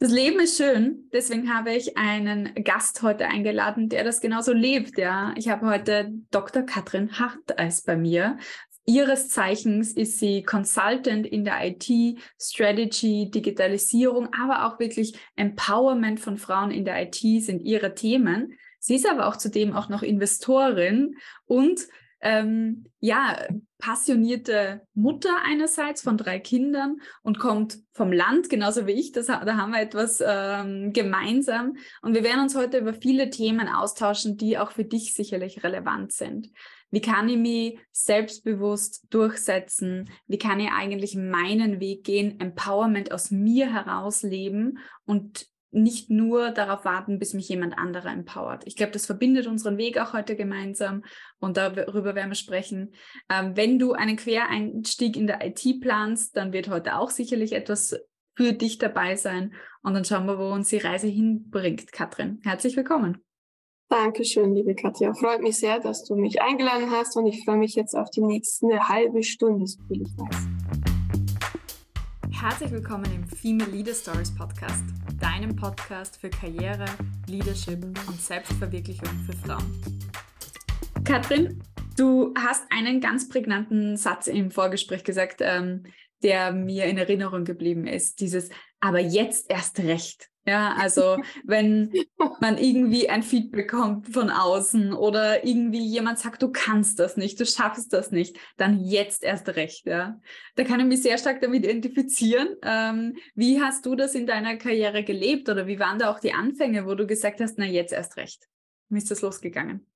Das Leben ist schön, deswegen habe ich einen Gast heute eingeladen, der das genauso lebt. Ja, ich habe heute Dr. Katrin Harteis bei mir. Ihres Zeichens ist sie Consultant in der IT, Strategy, Digitalisierung, aber auch wirklich Empowerment von Frauen in der IT sind ihre Themen. Sie ist aber auch zudem auch noch Investorin und ähm, ja, passionierte Mutter einerseits von drei Kindern und kommt vom Land, genauso wie ich. Das, da haben wir etwas ähm, gemeinsam. Und wir werden uns heute über viele Themen austauschen, die auch für dich sicherlich relevant sind. Wie kann ich mich selbstbewusst durchsetzen? Wie kann ich eigentlich meinen Weg gehen, Empowerment aus mir heraus leben und nicht nur darauf warten, bis mich jemand anderer empowert. Ich glaube, das verbindet unseren Weg auch heute gemeinsam und darüber werden wir sprechen. Ähm, wenn du einen Quereinstieg in der IT planst, dann wird heute auch sicherlich etwas für dich dabei sein und dann schauen wir, wo uns die Reise hinbringt. Katrin, herzlich willkommen. Dankeschön, liebe Katja. Freut mich sehr, dass du mich eingeladen hast und ich freue mich jetzt auf die nächste halbe Stunde, so viel ich weiß. Herzlich willkommen im Female Leader Stories Podcast, deinem Podcast für Karriere, Leadership und Selbstverwirklichung für Frauen. Katrin, du hast einen ganz prägnanten Satz im Vorgespräch gesagt, ähm, der mir in Erinnerung geblieben ist. Dieses, aber jetzt erst recht. Ja, also wenn man irgendwie ein Feedback bekommt von außen oder irgendwie jemand sagt, du kannst das nicht, du schaffst das nicht, dann jetzt erst recht. Ja, da kann ich mich sehr stark damit identifizieren. Ähm, wie hast du das in deiner Karriere gelebt oder wie waren da auch die Anfänge, wo du gesagt hast, na jetzt erst recht? Wie ist das losgegangen?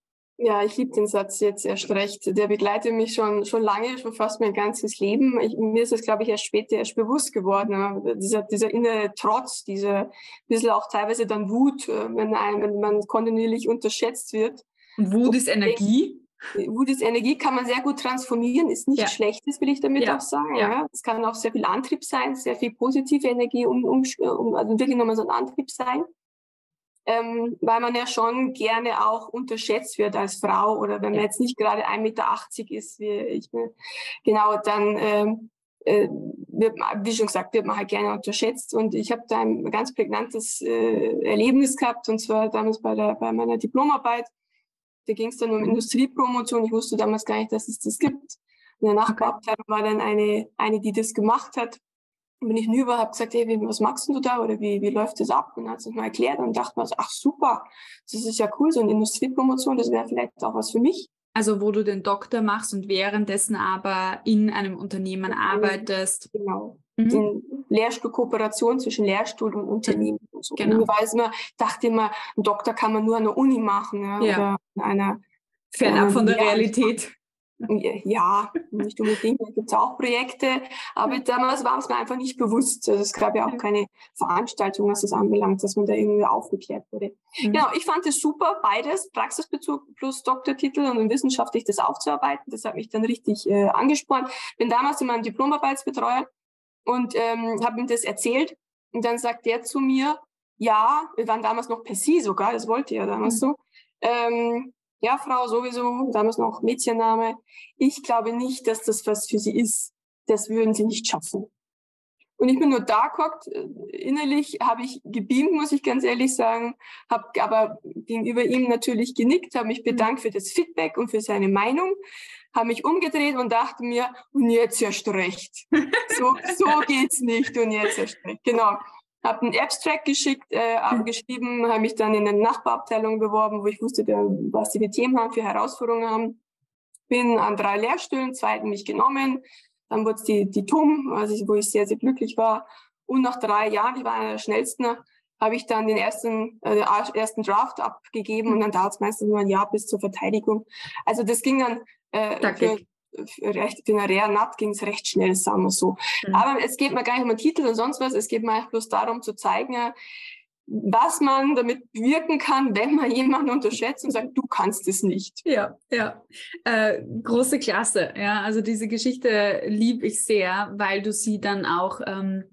Ja, ich liebe den Satz jetzt erst recht. Der begleitet mich schon, schon lange, schon fast mein ganzes Leben. Ich, mir ist es, glaube ich, erst später erst bewusst geworden. Dieser, dieser innere Trotz, diese bisschen auch teilweise dann Wut, äh, wenn, ein, wenn man kontinuierlich unterschätzt wird. Und Wut ist Energie? Wut ist Energie, kann man sehr gut transformieren, ist nichts ja. Schlechtes, will ich damit ja. auch sagen. Ja. Es kann auch sehr viel Antrieb sein, sehr viel positive Energie, um, um, um also wirklich nochmal so ein Antrieb sein ähm, weil man ja schon gerne auch unterschätzt wird als Frau oder wenn man jetzt nicht gerade 1,80 Meter ist, wie ich, ne? genau, dann ähm, äh, wird, wie schon gesagt, wird man halt gerne unterschätzt. Und ich habe da ein ganz prägnantes äh, Erlebnis gehabt, und zwar damals bei, der, bei meiner Diplomarbeit. Da ging es dann um Industriepromotion. Ich wusste damals gar nicht, dass es das gibt. In der Nachbarabteilung war dann eine, eine, die das gemacht hat bin ich hinüber, habe gesagt, hey, was machst du da oder wie, wie läuft das ab? Und hat es mal erklärt und dachte mir so, ach super, das ist ja cool, so eine Industriepromotion, das wäre vielleicht auch was für mich. Also wo du den Doktor machst und währenddessen aber in einem Unternehmen mhm. arbeitest. Genau. Mhm. Den Lehrstuhl, Kooperation zwischen Lehrstuhl und Unternehmen. Und so. Genau. Und weiß man, dachte immer, einen Doktor kann man nur an der Uni machen ja, ja. oder in einer Fernab von der Realität. Ja, nicht unbedingt, da gibt es auch Projekte, aber damals war es mir einfach nicht bewusst. Also es gab ja auch keine Veranstaltung, was das anbelangt, dass man da irgendwie aufgeklärt wurde. Mhm. Genau, ich fand es super, beides, Praxisbezug plus Doktortitel und wissenschaftlich das aufzuarbeiten. Das hat mich dann richtig äh, angespornt. Bin damals in meinem Diplomarbeitsbetreuer und ähm, habe ihm das erzählt und dann sagt der zu mir, ja, wir waren damals noch per Sie sogar, das wollte er damals mhm. so. Ähm, ja, Frau sowieso, damals noch Mädchenname. Ich glaube nicht, dass das was für sie ist. Das würden sie nicht schaffen. Und ich bin nur da geguckt, äh, innerlich habe ich gebeamt, muss ich ganz ehrlich sagen, habe aber gegenüber ihm natürlich genickt, habe mich bedankt für das Feedback und für seine Meinung, habe mich umgedreht und dachte mir, und jetzt erst recht. So, so geht's nicht und jetzt erst recht. Genau habe einen Abstract geschickt, äh, abgeschrieben, habe mich dann in eine Nachbarabteilung beworben, wo ich wusste, was die für Themen haben, für Herausforderungen haben. Bin an drei Lehrstühlen, zweiten mich genommen. Dann wurde es die, die TUM, also wo ich sehr, sehr glücklich war. Und nach drei Jahren, ich war einer der schnellsten, habe ich dann den ersten, äh, ersten Draft abgegeben und dann dauert es meistens nur ein Jahr bis zur Verteidigung. Also das ging dann äh, für, recht, eine Rare Nut ging es recht schnell, sagen wir so. Mhm. Aber es geht mir gar nicht um den Titel und sonst was, es geht mir einfach bloß darum zu zeigen, was man damit wirken kann, wenn man jemanden unterschätzt und sagt, du kannst es nicht. Ja, ja. Äh, große Klasse. Ja, also diese Geschichte liebe ich sehr, weil du sie dann auch ähm,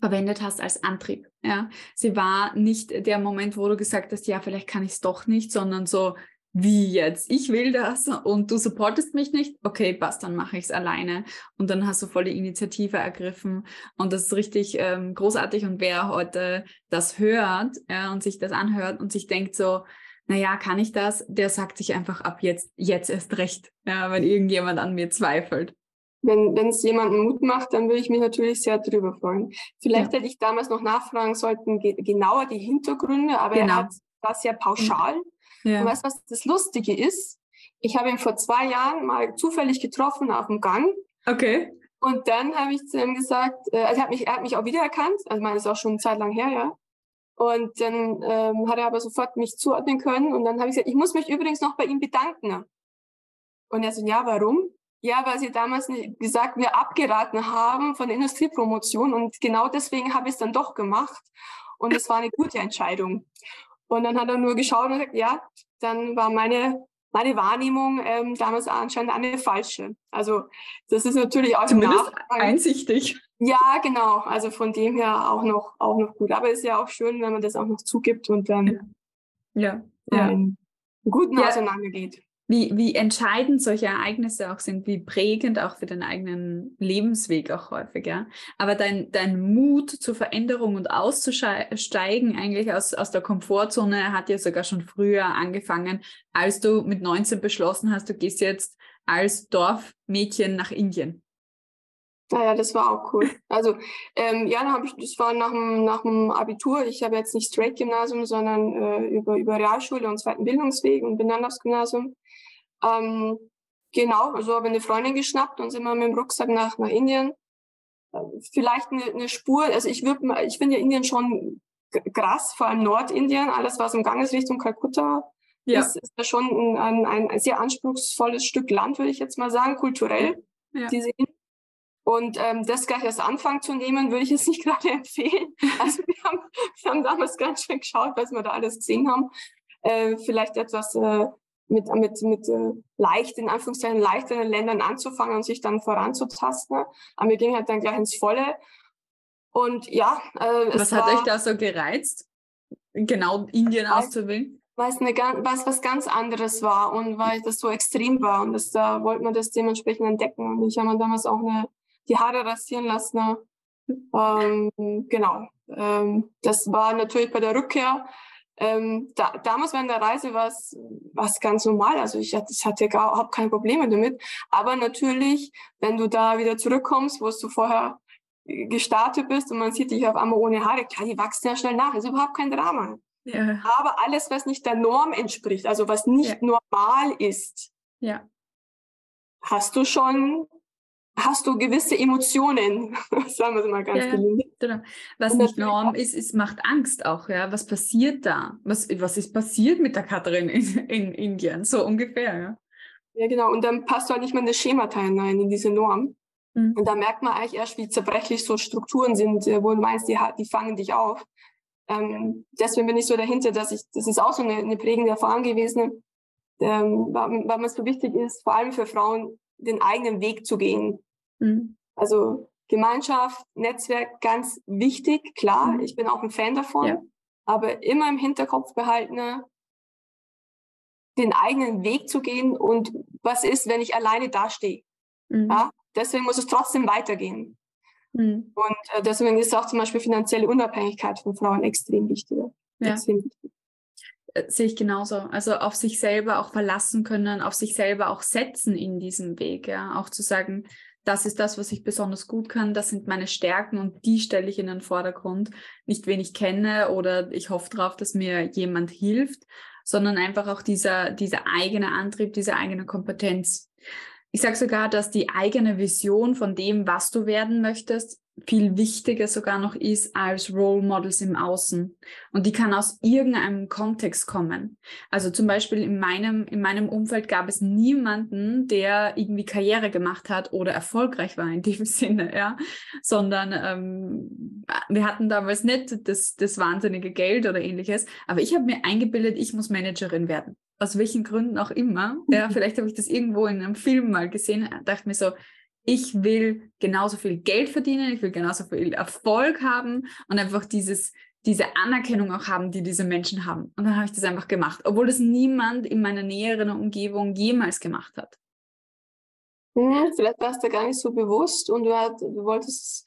verwendet hast als Antrieb. Ja, sie war nicht der Moment, wo du gesagt hast, ja, vielleicht kann ich es doch nicht, sondern so, wie jetzt? Ich will das und du supportest mich nicht? Okay, passt, dann mache ich es alleine. Und dann hast du voll die Initiative ergriffen. Und das ist richtig ähm, großartig. Und wer heute das hört ja, und sich das anhört und sich denkt so, naja, kann ich das? Der sagt sich einfach ab jetzt, jetzt erst recht, ja, wenn irgendjemand an mir zweifelt. Wenn es jemanden Mut macht, dann würde ich mich natürlich sehr darüber freuen. Vielleicht ja. hätte ich damals noch nachfragen sollten, ge genauer die Hintergründe, aber genau. er hat das ja pauschal. Ja. Und weißt du, was das Lustige ist? Ich habe ihn vor zwei Jahren mal zufällig getroffen auf dem Gang. Okay. Und dann habe ich zu ihm gesagt, äh, also er hat, mich, er hat mich auch wiedererkannt, also meine, ist auch schon eine Zeit lang her, ja. Und dann ähm, hat er aber sofort mich zuordnen können. Und dann habe ich gesagt, ich muss mich übrigens noch bei ihm bedanken. Und er so, ja, warum? Ja, weil sie damals gesagt, mir abgeraten haben von der Industriepromotion. Und genau deswegen habe ich es dann doch gemacht. Und es war eine gute Entscheidung. Und dann hat er nur geschaut und gesagt, ja, dann war meine, meine Wahrnehmung ähm, damals anscheinend eine falsche. Also das ist natürlich auch Zumindest einsichtig. Ja, genau. Also von dem her auch noch, auch noch gut. Aber es ist ja auch schön, wenn man das auch noch zugibt und dann ja. Ja. Ähm, guten ja. auseinandergeht. Wie, wie entscheidend solche Ereignisse auch sind, wie prägend auch für den eigenen Lebensweg auch häufig, ja. Aber dein, dein Mut zur Veränderung und auszusteigen eigentlich aus, aus der Komfortzone hat ja sogar schon früher angefangen, als du mit 19 beschlossen hast, du gehst jetzt als Dorfmädchen nach Indien. Naja, das war auch cool. Also ähm, ja, hab ich, das war nach dem, nach dem Abitur. Ich habe jetzt nicht Straight Gymnasium, sondern äh, über, über Realschule und zweiten Bildungsweg und bin dann aufs Gymnasium. Ähm, genau, also habe eine Freundin geschnappt und sind wir mit dem Rucksack nach, nach Indien. Äh, vielleicht eine, eine Spur, also ich würde ich finde ja Indien schon krass, vor allem Nordindien, alles was im Gang ist Richtung Kalkutta. Ja. Das ist ja schon ein, ein, ein sehr anspruchsvolles Stück Land, würde ich jetzt mal sagen, kulturell. Ja. Diese und ähm, das gleich als Anfang zu nehmen, würde ich es nicht gerade empfehlen. Also wir haben, wir haben damals ganz schön geschaut, was wir da alles gesehen haben. Äh, vielleicht etwas äh, mit, mit, mit äh, leicht, in Anführungszeichen, leichteren Ländern anzufangen und sich dann voranzutasten. Aber wir gingen halt dann gleich ins Volle. Und ja, äh, Was hat euch da so gereizt, genau Indien auszuwählen? Weil es, eine, es was ganz anderes war und weil das so extrem war. Und das, da wollte man das dementsprechend entdecken. Und ich habe damals auch eine die Haare rasieren lassen. Ähm, genau. Ähm, das war natürlich bei der Rückkehr. Ähm, da, damals während der Reise war es ganz normal. Also ich hatte, ich hatte gar, überhaupt keine Probleme damit. Aber natürlich, wenn du da wieder zurückkommst, wo du vorher gestartet bist und man sieht dich auf einmal ohne Haare, klar, die wachsen ja schnell nach. ist überhaupt kein Drama. Ja. Aber alles, was nicht der Norm entspricht, also was nicht ja. normal ist, ja. hast du schon hast du gewisse Emotionen, sagen wir es mal ganz gelinde. Was nicht Norm ist, ist, macht Angst auch, ja. Was passiert da? Was, was ist passiert mit der Katrin in, in Indien? So ungefähr, ja. Ja, genau. Und dann passt du halt nicht mehr in das Schemata hinein, in diese Norm. Mhm. Und da merkt man eigentlich erst, wie zerbrechlich so Strukturen sind, äh, wo du meinst, die, die fangen dich auf. Ähm, deswegen bin ich so dahinter, dass ich, das ist auch so eine, eine prägende Erfahrung gewesen, ähm, weil, weil es so wichtig ist, vor allem für Frauen, den eigenen Weg zu gehen. Mhm. Also Gemeinschaft, Netzwerk, ganz wichtig, klar. Mhm. Ich bin auch ein Fan davon. Ja. Aber immer im Hinterkopf behalten, den eigenen Weg zu gehen und was ist, wenn ich alleine dastehe. Mhm. Ja? Deswegen muss es trotzdem weitergehen. Mhm. Und äh, deswegen ist auch zum Beispiel finanzielle Unabhängigkeit von Frauen extrem wichtig. Ja. Extrem wichtig. Äh, sehe ich genauso. Also auf sich selber auch verlassen können, auf sich selber auch setzen in diesem Weg. Ja, auch zu sagen, das ist das, was ich besonders gut kann, das sind meine Stärken und die stelle ich in den Vordergrund. Nicht wen ich kenne oder ich hoffe darauf, dass mir jemand hilft, sondern einfach auch dieser, dieser eigene Antrieb, diese eigene Kompetenz. Ich sage sogar, dass die eigene Vision von dem, was du werden möchtest, viel wichtiger sogar noch ist als Role Models im Außen. Und die kann aus irgendeinem Kontext kommen. Also zum Beispiel in meinem, in meinem Umfeld gab es niemanden, der irgendwie Karriere gemacht hat oder erfolgreich war in dem Sinne, ja. Sondern ähm, wir hatten damals nicht das, das wahnsinnige Geld oder ähnliches. Aber ich habe mir eingebildet, ich muss Managerin werden. Aus welchen Gründen auch immer. Ja, vielleicht habe ich das irgendwo in einem Film mal gesehen, dachte mir so, ich will genauso viel Geld verdienen, ich will genauso viel Erfolg haben und einfach dieses, diese Anerkennung auch haben, die diese Menschen haben. Und dann habe ich das einfach gemacht, obwohl das niemand in meiner näheren Umgebung jemals gemacht hat. Vielleicht warst du gar nicht so bewusst und du, du wolltest,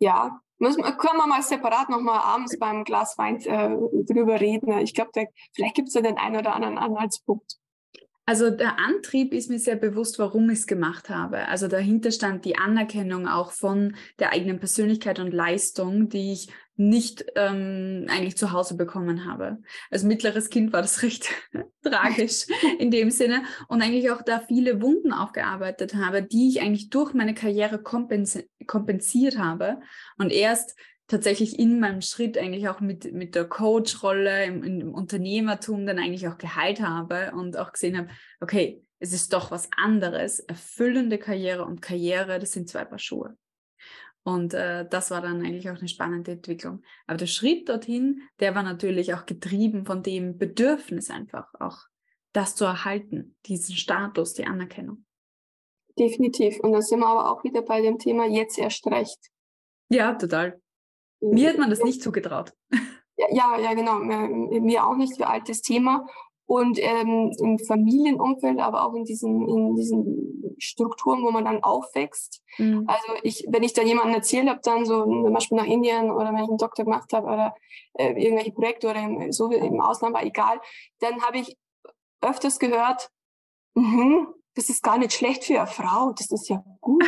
ja, müssen, können wir mal separat nochmal abends beim Glas Wein äh, drüber reden. Ich glaube, vielleicht gibt es da den einen oder anderen Anhaltspunkt. Also der Antrieb ist mir sehr bewusst, warum ich es gemacht habe. Also dahinter stand die Anerkennung auch von der eigenen Persönlichkeit und Leistung, die ich nicht ähm, eigentlich zu Hause bekommen habe. Als mittleres Kind war das recht tragisch in dem Sinne und eigentlich auch da viele Wunden aufgearbeitet habe, die ich eigentlich durch meine Karriere kompensi kompensiert habe und erst tatsächlich in meinem Schritt eigentlich auch mit, mit der Coach-Rolle im, im Unternehmertum dann eigentlich auch geheilt habe und auch gesehen habe, okay, es ist doch was anderes. Erfüllende Karriere und Karriere, das sind zwei Paar Schuhe. Und äh, das war dann eigentlich auch eine spannende Entwicklung. Aber der Schritt dorthin, der war natürlich auch getrieben von dem Bedürfnis einfach auch, das zu erhalten, diesen Status, die Anerkennung. Definitiv. Und da sind wir aber auch wieder bei dem Thema jetzt erst recht. Ja, total. Mir hat man das nicht zugetraut. Ja, ja, genau. Mir auch nicht für altes Thema. Und ähm, im Familienumfeld, aber auch in diesen, in diesen Strukturen, wo man dann aufwächst. Mhm. Also ich, wenn ich dann jemandem erzählt habe, dann so zum Beispiel nach Indien oder wenn ich einen Doktor gemacht habe oder äh, irgendwelche Projekte oder im, so im Ausland war egal, dann habe ich öfters gehört, mm das ist gar nicht schlecht für eine Frau, das ist ja gut.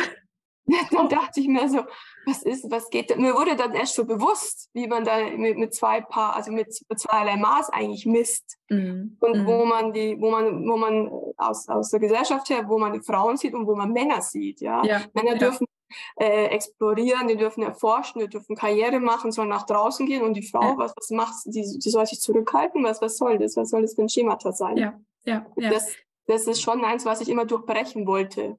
dann dachte ich mir so, was ist, was geht da? Mir wurde dann erst so bewusst, wie man da mit, mit zwei Paar, also mit zweierlei Maß eigentlich misst. Mhm. Und mhm. wo man die, wo man, wo man aus, aus der Gesellschaft her, wo man die Frauen sieht und wo man Männer sieht, ja. ja. Männer ja. dürfen äh, explorieren, die dürfen erforschen, die dürfen Karriere machen, sollen nach draußen gehen und die Frau, ja. was, was macht die, die soll sich zurückhalten, was, was soll das? Was soll das für ein Schemata sein? Ja, ja, ja. Das, das ist schon eins, was ich immer durchbrechen wollte.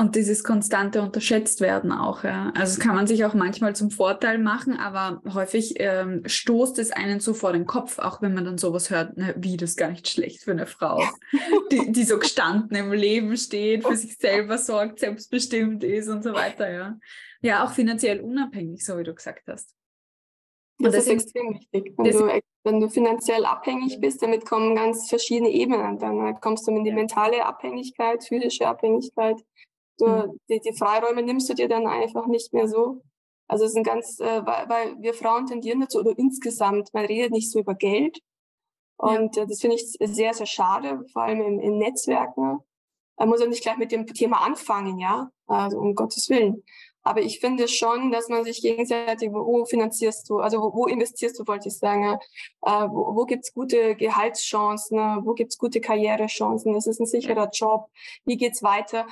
Und dieses konstante unterschätzt werden auch. Ja. Also das kann man sich auch manchmal zum Vorteil machen, aber häufig ähm, stoßt es einen so vor den Kopf, auch wenn man dann sowas hört, ne, wie das ist gar nicht schlecht für eine Frau, die, die so gestanden im Leben steht, für sich selber sorgt, selbstbestimmt ist und so weiter. Ja, ja auch finanziell unabhängig, so wie du gesagt hast. Das, das ist extrem wichtig. Wenn du, wenn du finanziell abhängig bist, damit kommen ganz verschiedene Ebenen. Dann kommst du in die mentale Abhängigkeit, physische Abhängigkeit, Du, mhm. die, die Freiräume nimmst du dir dann einfach nicht mehr so. Also es sind ganz, äh, weil, weil wir Frauen tendieren dazu, oder insgesamt, man redet nicht so über Geld. Und ja. äh, das finde ich sehr, sehr schade, vor allem im, in Netzwerken. Man muss ja nicht gleich mit dem Thema anfangen, ja, also um Gottes Willen. Aber ich finde schon, dass man sich gegenseitig, wo finanzierst du, also wo, wo investierst du, wollte ich sagen, äh, wo, wo gibt's gute Gehaltschancen, wo gibt's gute Karrierechancen, ist es ein sicherer Job, wie geht's weiter?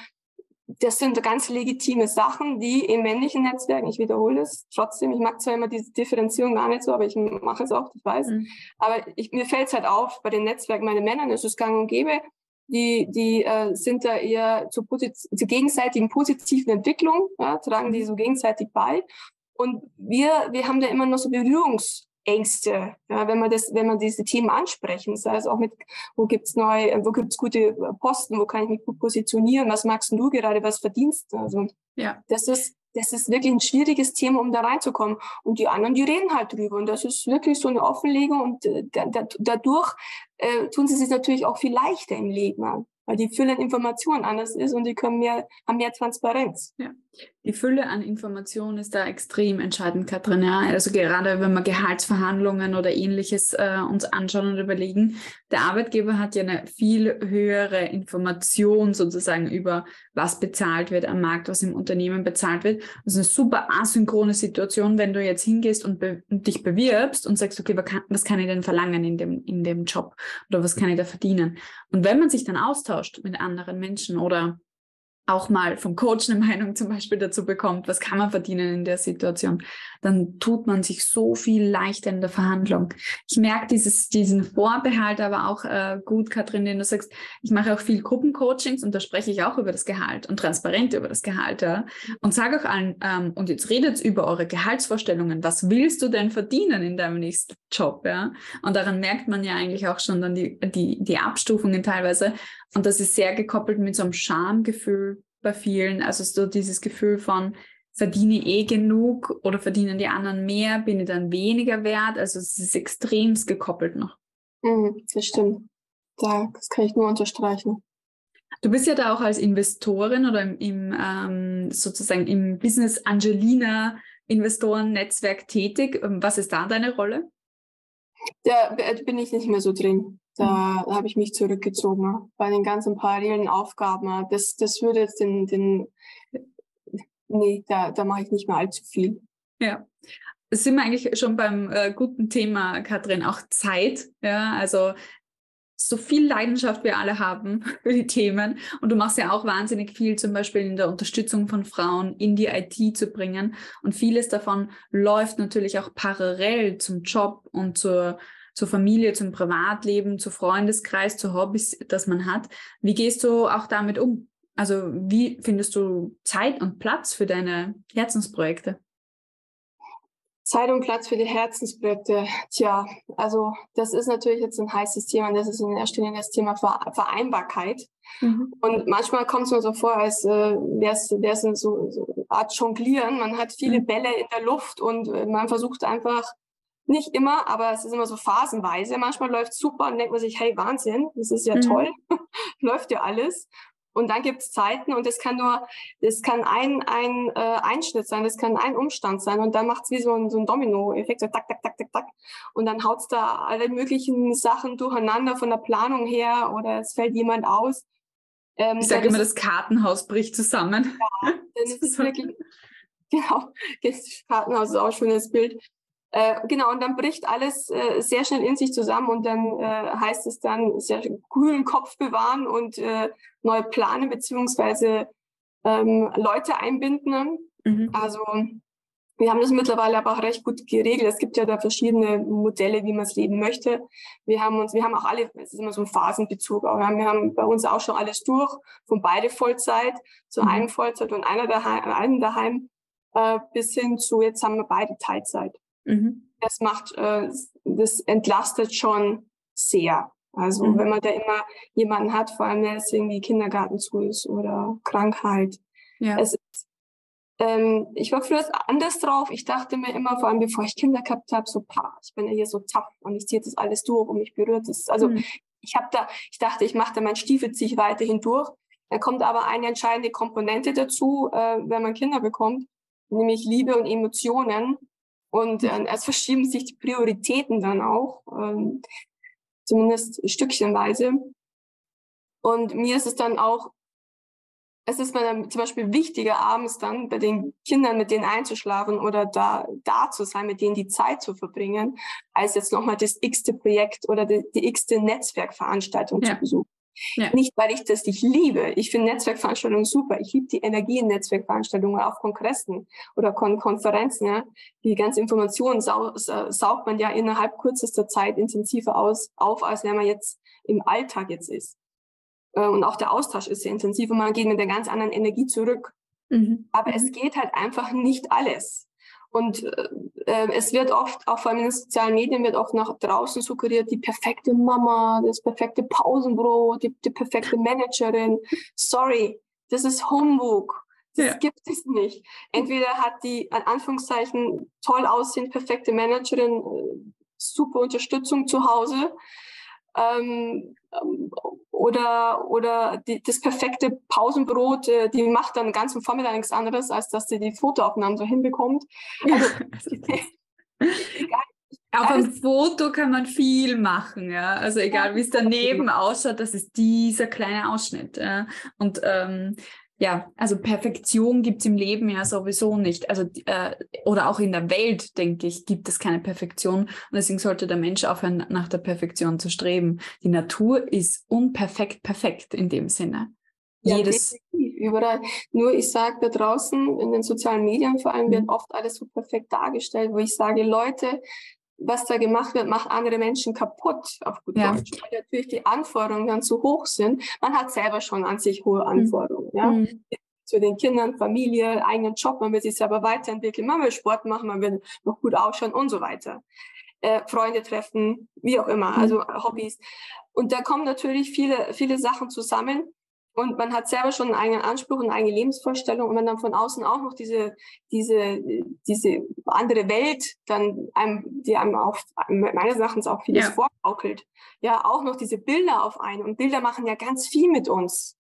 Das sind ganz legitime Sachen, die im männlichen Netzwerk, ich wiederhole es trotzdem, ich mag zwar immer diese Differenzierung gar nicht so, aber ich mache es auch, ich weiß. Mhm. Aber ich, mir fällt es halt auf, bei den Netzwerken, meine Männern ist es gang und gäbe, die, die äh, sind da eher zur, zur gegenseitigen positiven Entwicklung, ja, tragen die mhm. so gegenseitig bei. Und wir, wir haben da immer noch so Berührungs Ängste, ja, wenn man das, wenn man diese Themen ansprechen, sei es auch mit, wo gibt's neu, wo gibt's gute Posten, wo kann ich mich gut positionieren, was magst du gerade, was verdienst, also ja. das ist, das ist wirklich ein schwieriges Thema, um da reinzukommen. Und die anderen, die reden halt drüber. Und das ist wirklich so eine Offenlegung. Und äh, da, dadurch äh, tun sie sich natürlich auch viel leichter im Leben weil die Fülle an Informationen anders ist und die können mehr, haben mehr Transparenz. Ja. Die Fülle an Informationen ist da extrem entscheidend, Katrin. Ja? Also gerade wenn wir Gehaltsverhandlungen oder ähnliches äh, uns anschauen und überlegen, der Arbeitgeber hat ja eine viel höhere Information sozusagen über, was bezahlt wird am Markt, was im Unternehmen bezahlt wird. Das ist eine super asynchrone Situation, wenn du jetzt hingehst und, und dich bewirbst und sagst, okay, was kann, was kann ich denn verlangen in dem, in dem Job oder was kann ich da verdienen? Und wenn man sich dann austauscht mit anderen Menschen oder auch mal vom Coach eine Meinung zum Beispiel dazu bekommt, was kann man verdienen in der Situation, dann tut man sich so viel leichter in der Verhandlung. Ich merke dieses, diesen Vorbehalt aber auch äh, gut, Katrin, den du sagst, ich mache auch viel Gruppencoachings und da spreche ich auch über das Gehalt und transparent über das Gehalt. Ja, und sage auch allen, ähm, und jetzt redet über eure Gehaltsvorstellungen, was willst du denn verdienen in deinem nächsten Job? Ja? Und daran merkt man ja eigentlich auch schon dann die, die, die Abstufungen teilweise. Und das ist sehr gekoppelt mit so einem Schamgefühl bei vielen. Also so dieses Gefühl von, verdiene ich eh genug oder verdienen die anderen mehr, bin ich dann weniger wert? Also es ist extremst gekoppelt noch. Mhm, das stimmt. Das kann ich nur unterstreichen. Du bist ja da auch als Investorin oder im, im ähm, sozusagen im Business Angelina Investoren-Netzwerk tätig. Ähm, was ist da deine Rolle? Da bin ich nicht mehr so drin. Da habe ich mich zurückgezogen bei den ganzen parallelen Aufgaben. Das, das würde jetzt den, den nee, da, da mache ich nicht mehr allzu viel. Ja. Sind wir eigentlich schon beim äh, guten Thema, Katrin, auch Zeit. Ja, also so viel Leidenschaft wir alle haben für die Themen. Und du machst ja auch wahnsinnig viel, zum Beispiel in der Unterstützung von Frauen in die IT zu bringen. Und vieles davon läuft natürlich auch parallel zum Job und zur, zur Familie, zum Privatleben, zu Freundeskreis, zu Hobbys, das man hat. Wie gehst du auch damit um? Also wie findest du Zeit und Platz für deine Herzensprojekte? Zeit und Platz für die Herzensprojekte. Tja, also das ist natürlich jetzt ein heißes Thema. Das ist in erster Linie das Thema Vereinbarkeit. Mhm. Und manchmal kommt es mir so vor, als äh, wäre es so, so eine Art Jonglieren. Man hat viele mhm. Bälle in der Luft und äh, man versucht einfach, nicht immer, aber es ist immer so phasenweise. Manchmal läuft super und denkt man sich, hey, Wahnsinn, das ist ja mhm. toll, läuft ja alles. Und dann gibt es Zeiten und das kann nur, das kann ein, ein äh, Einschnitt sein, das kann ein Umstand sein und dann macht es wie so ein, so ein Domino-Effekt, so tak, tak, tak, tak, tak. Und dann haut es da alle möglichen Sachen durcheinander von der Planung her oder es fällt jemand aus. Ähm, ich sage immer, das Kartenhaus bricht zusammen. Ja, dann ist es wirklich, genau, das Kartenhaus ist auch ein schönes Bild. Äh, genau, und dann bricht alles äh, sehr schnell in sich zusammen und dann äh, heißt es dann sehr kühlen Kopf bewahren und äh, neu planen beziehungsweise ähm, Leute einbinden. Mhm. Also wir haben das mittlerweile aber auch recht gut geregelt. Es gibt ja da verschiedene Modelle, wie man es leben möchte. Wir haben uns, wir haben auch alle, es ist immer so ein Phasenbezug, aber wir haben, wir haben bei uns auch schon alles durch, von beide Vollzeit zu mhm. einem Vollzeit und einer daheim, einem daheim, äh, bis hin zu jetzt haben wir beide Teilzeit. Mhm. Das macht, äh, das entlastet schon sehr. Also mhm. wenn man da immer jemanden hat, vor allem wenn es irgendwie Kindergarten zu ist oder Krankheit. Ja. Es ist, ähm, ich war früher anders drauf. Ich dachte mir immer, vor allem bevor ich Kinder gehabt habe, so, pa, ich bin ja hier so tough und ich ziehe das alles durch und mich berührt es. Also mhm. ich habe da, ich dachte, ich mache da meinen Stiefel, ziehe ich weiterhin durch. Da kommt aber eine entscheidende Komponente dazu, äh, wenn man Kinder bekommt, nämlich Liebe und Emotionen. Und äh, es verschieben sich die Prioritäten dann auch, ähm, zumindest stückchenweise. Und mir ist es dann auch, es ist mir dann zum Beispiel wichtiger, abends dann bei den Kindern mit denen einzuschlafen oder da, da zu sein, mit denen die Zeit zu verbringen, als jetzt nochmal das x-te Projekt oder die, die x-te Netzwerkveranstaltung ja. zu besuchen. Ja. Nicht, weil ich das nicht liebe. Ich finde Netzwerkveranstaltungen super. Ich liebe die Energie in Netzwerkveranstaltungen, auf Kongressen oder Kon Konferenzen. Ja. Die ganze Information sau saugt man ja innerhalb kürzester Zeit intensiver aus, auf, als wenn man jetzt im Alltag jetzt ist. Äh, und auch der Austausch ist sehr intensiv und man geht mit einer ganz anderen Energie zurück. Mhm. Aber es mhm. geht halt einfach nicht alles. Und äh, äh, es wird oft, auch vor allem in den sozialen Medien, wird oft nach draußen suggeriert, die perfekte Mama, das perfekte Pausenbrot, die, die perfekte Managerin. Sorry, das ist Humbug. Das ja. gibt es nicht. Entweder hat die, an Anführungszeichen, toll aussehend perfekte Managerin äh, super Unterstützung zu Hause ähm, oder, oder die, das perfekte Pausenbrot, äh, die macht dann ganz am Vormittag nichts anderes, als dass sie die Fotoaufnahmen so hinbekommt. Also, egal. Auf einem Foto kann man viel machen, ja. Also egal, wie es daneben ausschaut, das ist dieser kleine Ausschnitt. Ja? Und ähm, ja, also Perfektion gibt es im Leben ja sowieso nicht. Also äh, oder auch in der Welt, denke ich, gibt es keine Perfektion. Und deswegen sollte der Mensch aufhören, nach der Perfektion zu streben. Die Natur ist unperfekt perfekt in dem Sinne. Ja, Jedes überall. Nur ich sage da draußen in den sozialen Medien vor allem wird oft alles so perfekt dargestellt, wo ich sage, Leute, was da gemacht wird, macht andere Menschen kaputt, auf gut ja. Deutsch, weil natürlich die Anforderungen dann zu hoch sind. Man hat selber schon an sich hohe mhm. Anforderungen, mhm. ja. Zu den Kindern, Familie, eigenen Job, man will sich selber weiterentwickeln, man will Sport machen, man will noch gut ausschauen und so weiter. Äh, Freunde treffen, wie auch immer, mhm. also Hobbys. Und da kommen natürlich viele, viele Sachen zusammen. Und man hat selber schon einen eigenen Anspruch und eine eigene Lebensvorstellung und wenn dann von außen auch noch diese, diese, diese andere Welt dann einem, die einem auch, meines Erachtens auch vieles ja. vorgaukelt, ja, auch noch diese Bilder auf einen und Bilder machen ja ganz viel mit uns.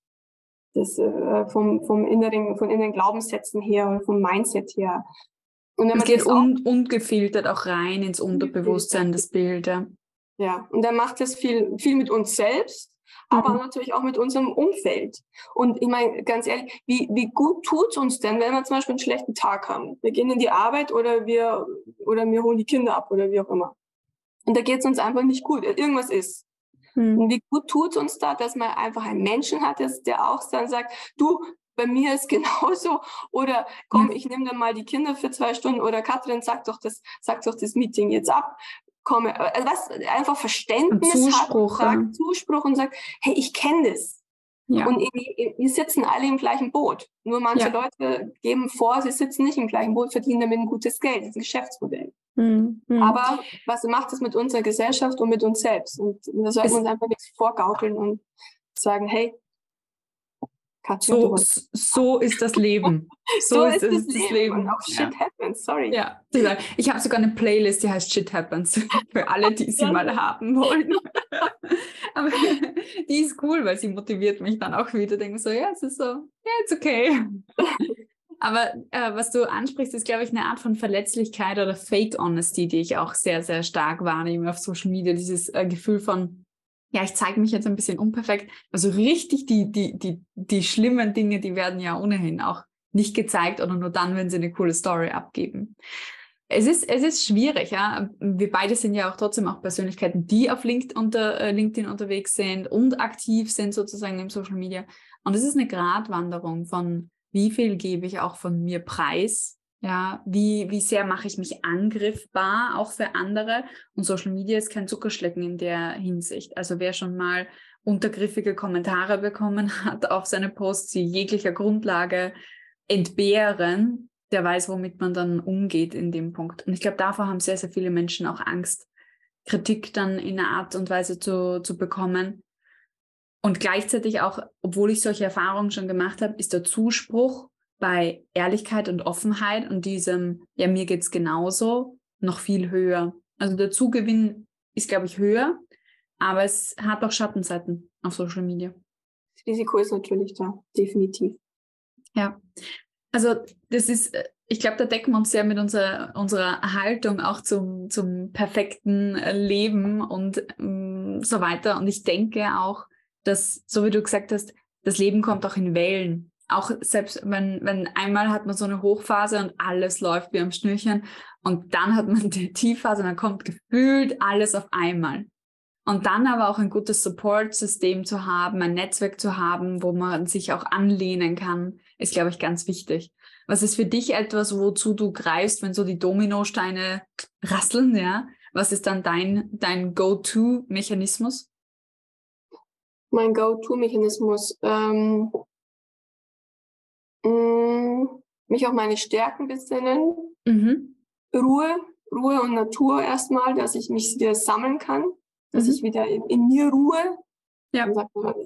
Das, äh, vom, vom inneren, von inneren Glaubenssätzen her und vom Mindset her. Und es geht un, ungefiltert auch rein ins Unterbewusstsein, das Bild. Ja. ja, und dann macht das viel, viel mit uns selbst aber mhm. natürlich auch mit unserem Umfeld. Und ich meine, ganz ehrlich, wie, wie gut tut es uns denn, wenn wir zum Beispiel einen schlechten Tag haben? Wir gehen in die Arbeit oder wir, oder wir holen die Kinder ab oder wie auch immer. Und da geht es uns einfach nicht gut. Irgendwas ist. Mhm. Und wie gut tut es uns da, dass man einfach einen Menschen hat, der auch dann sagt, du, bei mir ist genauso. Oder komm, ich nehme dann mal die Kinder für zwei Stunden. Oder Katrin, sag doch das, sag doch das Meeting jetzt ab komme, also was einfach Verständnis Zuspruch, hat, sagt, Zuspruch und sagt, hey, ich kenne das. Ja. Und wir sitzen alle im gleichen Boot. Nur manche ja. Leute geben vor, sie sitzen nicht im gleichen Boot, verdienen damit ein gutes Geld. Das ist ein Geschäftsmodell. Mhm. Aber was macht das mit unserer Gesellschaft und mit uns selbst? Und da sollten wir uns einfach nichts vorgaukeln und sagen, hey, so, so ist das Leben. So, so ist, ist, das, Leben. Leben. auch Shit ja. Happens, sorry. Ja, ich habe sogar eine Playlist, die heißt Shit Happens, für alle, die sie mal haben wollen. Aber die ist cool, weil sie motiviert mich dann auch wieder. Denke so, ja, es ist so, ja, yeah, it's okay. Aber äh, was du ansprichst, ist, glaube ich, eine Art von Verletzlichkeit oder Fake Honesty, die ich auch sehr, sehr stark wahrnehme auf Social Media. Dieses äh, Gefühl von, ja, ich zeige mich jetzt ein bisschen unperfekt. Also richtig die, die, die, die schlimmen Dinge, die werden ja ohnehin auch nicht gezeigt oder nur dann, wenn sie eine coole Story abgeben. Es ist, es ist schwierig, ja. Wir beide sind ja auch trotzdem auch Persönlichkeiten, die auf LinkedIn, unter, äh, LinkedIn unterwegs sind und aktiv sind sozusagen im Social Media. Und es ist eine Gratwanderung von, wie viel gebe ich auch von mir preis ja, wie, wie sehr mache ich mich angriffbar auch für andere? Und Social Media ist kein Zuckerschlecken in der Hinsicht. Also wer schon mal untergriffige Kommentare bekommen hat auf seine Posts, die jeglicher Grundlage entbehren, der weiß, womit man dann umgeht in dem Punkt. Und ich glaube, davor haben sehr, sehr viele Menschen auch Angst, Kritik dann in einer Art und Weise zu, zu bekommen. Und gleichzeitig auch, obwohl ich solche Erfahrungen schon gemacht habe, ist der Zuspruch bei Ehrlichkeit und Offenheit und diesem, ja, mir geht's genauso, noch viel höher. Also der Zugewinn ist, glaube ich, höher, aber es hat auch Schattenseiten auf Social Media. Das Risiko ist natürlich da, definitiv. Ja, also das ist, ich glaube, da decken wir uns sehr mit unserer, unserer Haltung auch zum, zum perfekten Leben und ähm, so weiter. Und ich denke auch, dass, so wie du gesagt hast, das Leben kommt auch in Wellen auch selbst wenn, wenn einmal hat man so eine Hochphase und alles läuft wie am Schnürchen und dann hat man die Tiefphase und dann kommt gefühlt alles auf einmal. Und dann aber auch ein gutes Support-System zu haben, ein Netzwerk zu haben, wo man sich auch anlehnen kann, ist, glaube ich, ganz wichtig. Was ist für dich etwas, wozu du greifst, wenn so die Dominosteine rasseln, ja? Was ist dann dein, dein Go-To-Mechanismus? Mein Go-To-Mechanismus, ähm, mich auf meine Stärken besinnen. Mhm. Ruhe, Ruhe und Natur erstmal, dass ich mich wieder sammeln kann, dass mhm. ich wieder in, in, mir ruhe. Ja.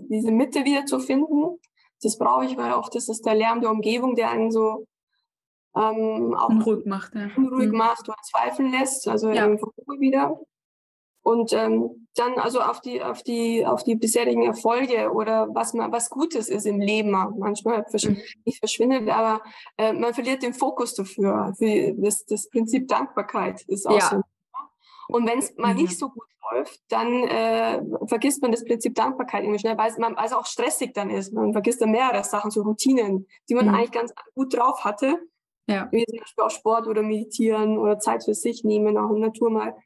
diese Mitte wieder zu finden. Das brauche ich, weil oft ist es der Lärm der Umgebung, der einen so ähm, auch unruhig macht, ja. unruhig mhm. macht oder zweifeln lässt. Also ja. wieder. Und ähm, dann also auf die, auf die, auf die bisherigen Erfolge oder was man, was Gutes ist im Leben. Manchmal versch mhm. nicht verschwindet, aber äh, man verliert den Fokus dafür. Für das, das Prinzip Dankbarkeit ist auch ja. so. Und wenn es mal mhm. nicht so gut läuft, dann äh, vergisst man das Prinzip Dankbarkeit irgendwie schnell, weil es, man, also auch stressig dann ist. Man vergisst dann mehrere Sachen, so Routinen, die man mhm. eigentlich ganz gut drauf hatte. Ja. Wie zum Beispiel auch Sport oder Meditieren oder Zeit für sich nehmen, auch in Natur mal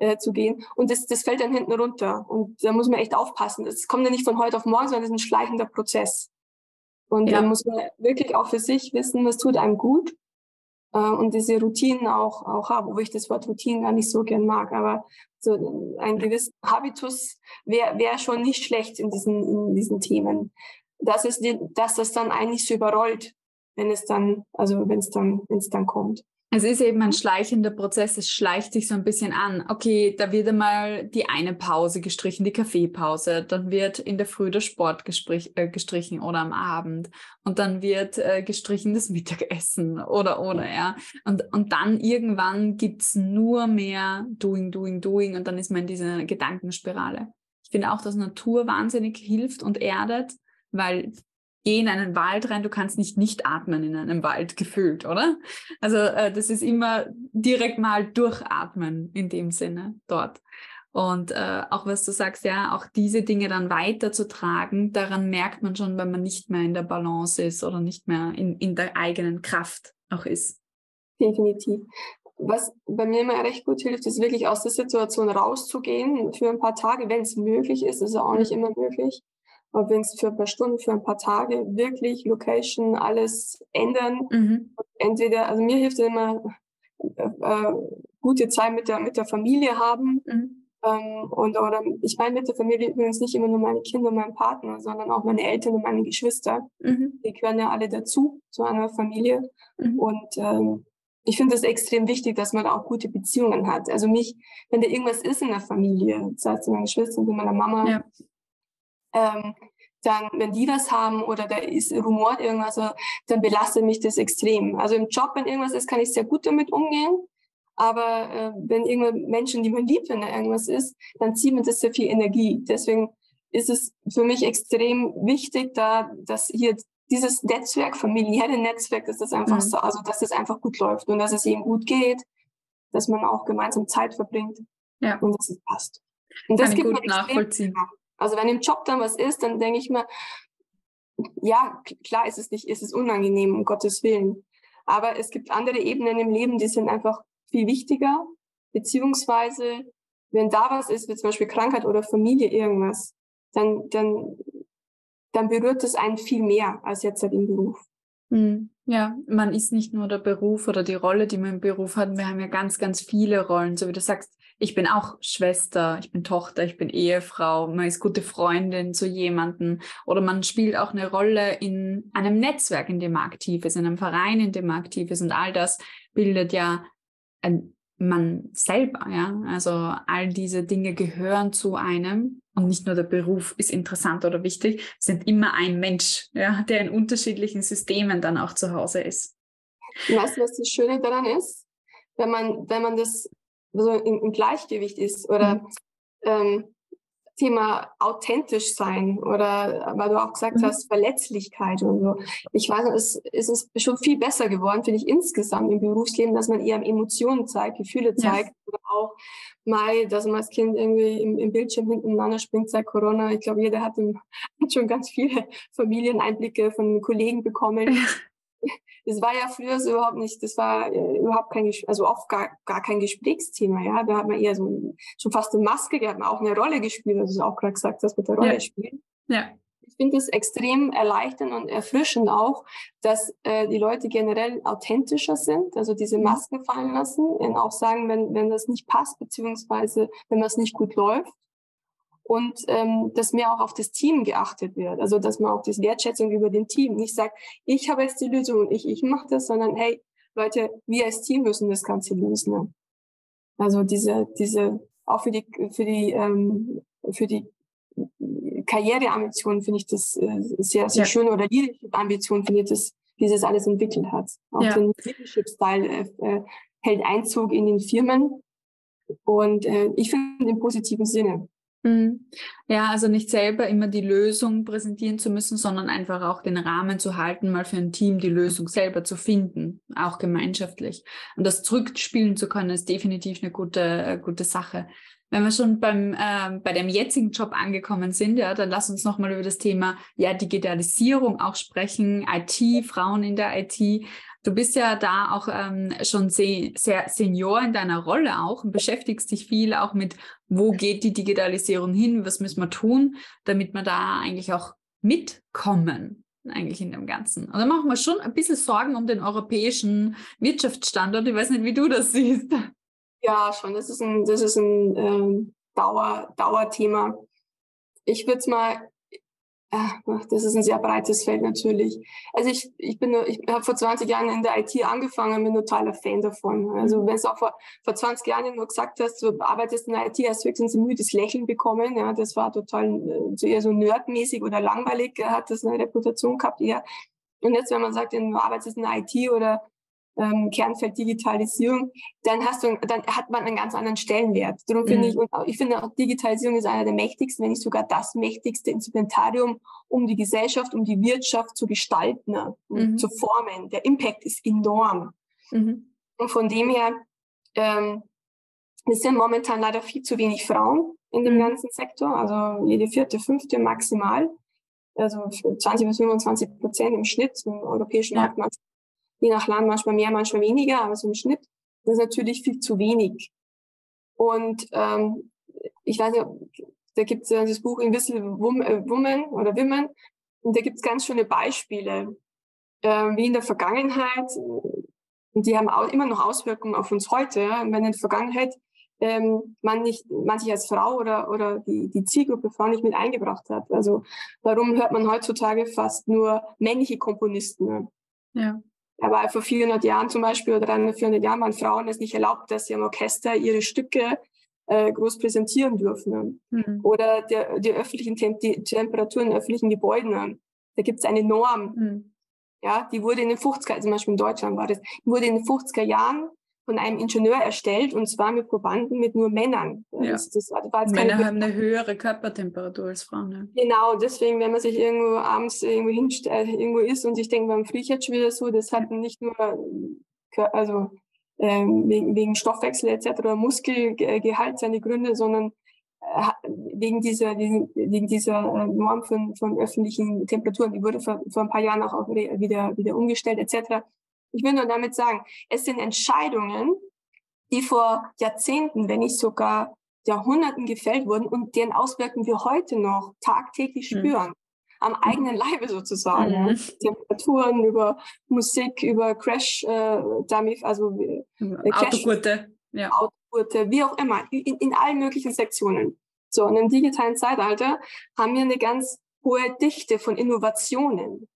äh, zu gehen. Und das, das fällt dann hinten runter. Und da muss man echt aufpassen. Das kommt ja nicht von heute auf morgen, sondern das ist ein schleichender Prozess. Und ja. da muss man wirklich auch für sich wissen, was tut einem gut. Äh, und diese Routinen auch, auch haben, wo ich das Wort Routinen gar nicht so gern mag. Aber so ein gewisser Habitus wäre wär schon nicht schlecht in diesen, in diesen Themen. Das ist, die, dass das dann eigentlich so überrollt, wenn es dann, also wenn es dann, wenn es dann kommt. Es ist eben ein schleichender Prozess, es schleicht sich so ein bisschen an. Okay, da wird einmal die eine Pause gestrichen, die Kaffeepause, dann wird in der Früh der Sport äh, gestrichen oder am Abend und dann wird äh, gestrichen das Mittagessen oder oder ja. Und, und dann irgendwann gibt's nur mehr Doing, Doing, Doing und dann ist man in dieser Gedankenspirale. Ich finde auch, dass Natur wahnsinnig hilft und erdet, weil geh in einen Wald rein, du kannst nicht nicht atmen in einem Wald gefühlt, oder? Also äh, das ist immer direkt mal durchatmen in dem Sinne dort. Und äh, auch was du sagst, ja, auch diese Dinge dann weiterzutragen, daran merkt man schon, wenn man nicht mehr in der Balance ist oder nicht mehr in, in der eigenen Kraft auch ist. Definitiv. Was bei mir immer recht gut hilft, ist wirklich aus der Situation rauszugehen für ein paar Tage, wenn es möglich ist. ist ja auch nicht immer möglich wenn es für ein paar Stunden, für ein paar Tage wirklich Location, alles ändern. Mhm. Entweder, also mir hilft immer äh, äh, gute Zeit mit der, mit der Familie haben. Mhm. Ähm, und oder ich meine mit der Familie übrigens nicht immer nur meine Kinder und mein Partner, sondern auch meine Eltern und meine Geschwister. Mhm. Die gehören ja alle dazu, zu einer Familie. Mhm. Und ähm, ich finde es extrem wichtig, dass man auch gute Beziehungen hat. Also mich, wenn da irgendwas ist in der Familie, sei es meine Geschwister, mit meiner Mama, ja ähm, dann, wenn die was haben oder da ist rumort irgendwas, dann belastet mich das extrem. Also im Job, wenn irgendwas ist, kann ich sehr gut damit umgehen. Aber äh, wenn irgendwelche Menschen, die man liebt, wenn da irgendwas ist, dann zieht man das sehr viel Energie. Deswegen ist es für mich extrem wichtig, da, dass hier dieses Netzwerk, familiäre Netzwerk, dass das einfach mhm. so, also dass das einfach gut läuft und dass es eben gut geht, dass man auch gemeinsam Zeit verbringt ja. und dass es passt. Und das Kann gibt gut nachvollziehen. Extrem, also wenn im Job dann was ist, dann denke ich mir, ja, klar ist es nicht, ist es unangenehm, um Gottes Willen. Aber es gibt andere Ebenen im Leben, die sind einfach viel wichtiger. Beziehungsweise, wenn da was ist, wie zum Beispiel Krankheit oder Familie irgendwas, dann, dann, dann berührt es einen viel mehr als jetzt halt im Beruf. Hm, ja, man ist nicht nur der Beruf oder die Rolle, die man im Beruf hat. Wir haben ja ganz, ganz viele Rollen. So wie du sagst, ich bin auch Schwester, ich bin Tochter, ich bin Ehefrau, man ist gute Freundin zu jemandem oder man spielt auch eine Rolle in einem Netzwerk, in dem man aktiv ist, in einem Verein, in dem man aktiv ist und all das bildet ja ein, man selber, ja. Also all diese Dinge gehören zu einem und nicht nur der Beruf ist interessant oder wichtig, sind immer ein Mensch, ja, der in unterschiedlichen Systemen dann auch zu Hause ist. Weißt du, was das Schöne daran ist? Wenn man, wenn man das so im, Gleichgewicht ist oder mhm. ähm, Thema authentisch sein oder weil du auch gesagt mhm. hast, Verletzlichkeit und so. Ich weiß, es, es ist schon viel besser geworden, finde ich, insgesamt im Berufsleben, dass man eher Emotionen zeigt, Gefühle zeigt ja. oder auch mal, dass man als Kind irgendwie im, im Bildschirm hintereinander springt seit Corona. Ich glaube, jeder hat, im, hat schon ganz viele Familieneinblicke von Kollegen bekommen. Das war ja früher so überhaupt nicht, das war äh, überhaupt kein, also oft gar, gar kein Gesprächsthema, ja. Da hat man eher so schon fast eine Maske, die hat man auch eine Rolle gespielt, also du auch gerade gesagt, das mit der Rolle ja. spielen. Ja. Ich finde es extrem erleichternd und erfrischend auch, dass äh, die Leute generell authentischer sind, also diese mhm. Masken fallen lassen und auch sagen, wenn, wenn das nicht passt, beziehungsweise wenn das nicht gut läuft, und ähm, dass mehr auch auf das Team geachtet wird. Also dass man auch diese Wertschätzung über den Team nicht sagt, ich habe jetzt die Lösung und ich, ich mache das, sondern hey, Leute, wir als Team müssen das Ganze lösen. Ne? Also diese, diese, auch für die, für die, ähm, für die Karriereambitionen finde ich das äh, sehr, sehr ja. schön oder Leadership-Ambitionen finde ich das, wie es alles entwickelt hat. Auch ja. der Leadership-Style äh, äh, hält Einzug in den Firmen und äh, ich finde im positiven Sinne. Mhm. Ja, also nicht selber immer die Lösung präsentieren zu müssen, sondern einfach auch den Rahmen zu halten, mal für ein Team die Lösung selber zu finden, auch gemeinschaftlich. Und das zurückspielen zu können, ist definitiv eine gute, äh, gute Sache. Wenn wir schon beim, äh, bei dem jetzigen Job angekommen sind, ja, dann lass uns nochmal über das Thema ja, Digitalisierung auch sprechen, IT, Frauen in der IT. Du bist ja da auch ähm, schon sehr, sehr Senior in deiner Rolle auch und beschäftigst dich viel auch mit, wo geht die Digitalisierung hin, was müssen wir tun, damit wir da eigentlich auch mitkommen eigentlich in dem Ganzen. Und da machen wir schon ein bisschen Sorgen um den europäischen Wirtschaftsstandort. Ich weiß nicht, wie du das siehst. Ja, schon. Das ist ein, das ist ein ähm, Dauer, Dauerthema. Ich würde es mal das ist ein sehr breites Feld natürlich. Also ich, ich bin, ich habe vor 20 Jahren in der IT angefangen, bin totaler Fan davon. Also mhm. wenn du auch vor, vor 20 Jahren nur gesagt hast, du arbeitest in der IT, hast du höchstens ein müdes Lächeln bekommen. Ja, das war total so eher so nerdmäßig oder langweilig, hat das eine Reputation gehabt eher. Und jetzt, wenn man sagt, du arbeitest in der IT oder ähm, Kernfeld Digitalisierung, dann hast du, dann hat man einen ganz anderen Stellenwert. Darum finde mhm. ich, und ich finde auch Digitalisierung ist einer der mächtigsten, wenn nicht sogar das mächtigste Instrumentarium, um die Gesellschaft, um die Wirtschaft zu gestalten, mhm. zu formen. Der Impact ist enorm. Mhm. Und von dem her, ähm, es sind momentan leider viel zu wenig Frauen in dem mhm. ganzen Sektor, also jede vierte, fünfte maximal. Also 20 bis 25 Prozent im Schnitt im europäischen ja. Markt je nach Land manchmal mehr, manchmal weniger, aber so im Schnitt das ist natürlich viel zu wenig. Und ähm, ich weiß nicht, da gibt es ja das Buch Invisible äh, Woman oder Women und da gibt es ganz schöne Beispiele, äh, wie in der Vergangenheit, und die haben auch immer noch Auswirkungen auf uns heute, wenn in der Vergangenheit ähm, man nicht, man sich als Frau oder, oder die, die Zielgruppe Frau nicht mit eingebracht hat. Also warum hört man heutzutage fast nur männliche Komponisten? Ja. Aber vor 400 Jahren zum Beispiel oder 300, 400 Jahren waren Frauen es nicht erlaubt, dass sie im Orchester ihre Stücke äh, groß präsentieren dürfen. Mhm. Oder der, die öffentlichen Tem die Temperaturen in öffentlichen Gebäuden. Da gibt es eine Norm. Mhm. Ja, die wurde in den 50er, zum Beispiel in Deutschland war das, wurde in den 50er Jahren von einem Ingenieur erstellt und zwar mit Probanden mit nur Männern. Ja. Das, das war, Männer haben eine höhere Körpertemperatur als Frauen. Ja. Genau, deswegen, wenn man sich irgendwo abends irgendwo hinstellt, äh, irgendwo ist und sich denkt, man friert jetzt schon wieder so, das hat nicht nur also ähm, wegen, wegen Stoffwechsel etc. oder Muskelgehalt seine Gründe, sondern äh, wegen dieser, wegen, wegen dieser äh, Norm von, von öffentlichen Temperaturen. Die wurde vor, vor ein paar Jahren auch wieder, wieder umgestellt etc. Ich will nur damit sagen, es sind Entscheidungen, die vor Jahrzehnten, wenn nicht sogar Jahrhunderten gefällt wurden und deren Auswirkungen wir heute noch tagtäglich mhm. spüren. Mhm. Am eigenen Leibe sozusagen. Mhm. Temperaturen, über Musik, über Crash, äh, Dummy, also äh, Autogurte. Ja. Autogurte, wie auch immer, in, in allen möglichen Sektionen. So, in einem digitalen Zeitalter haben wir eine ganz hohe Dichte von Innovationen.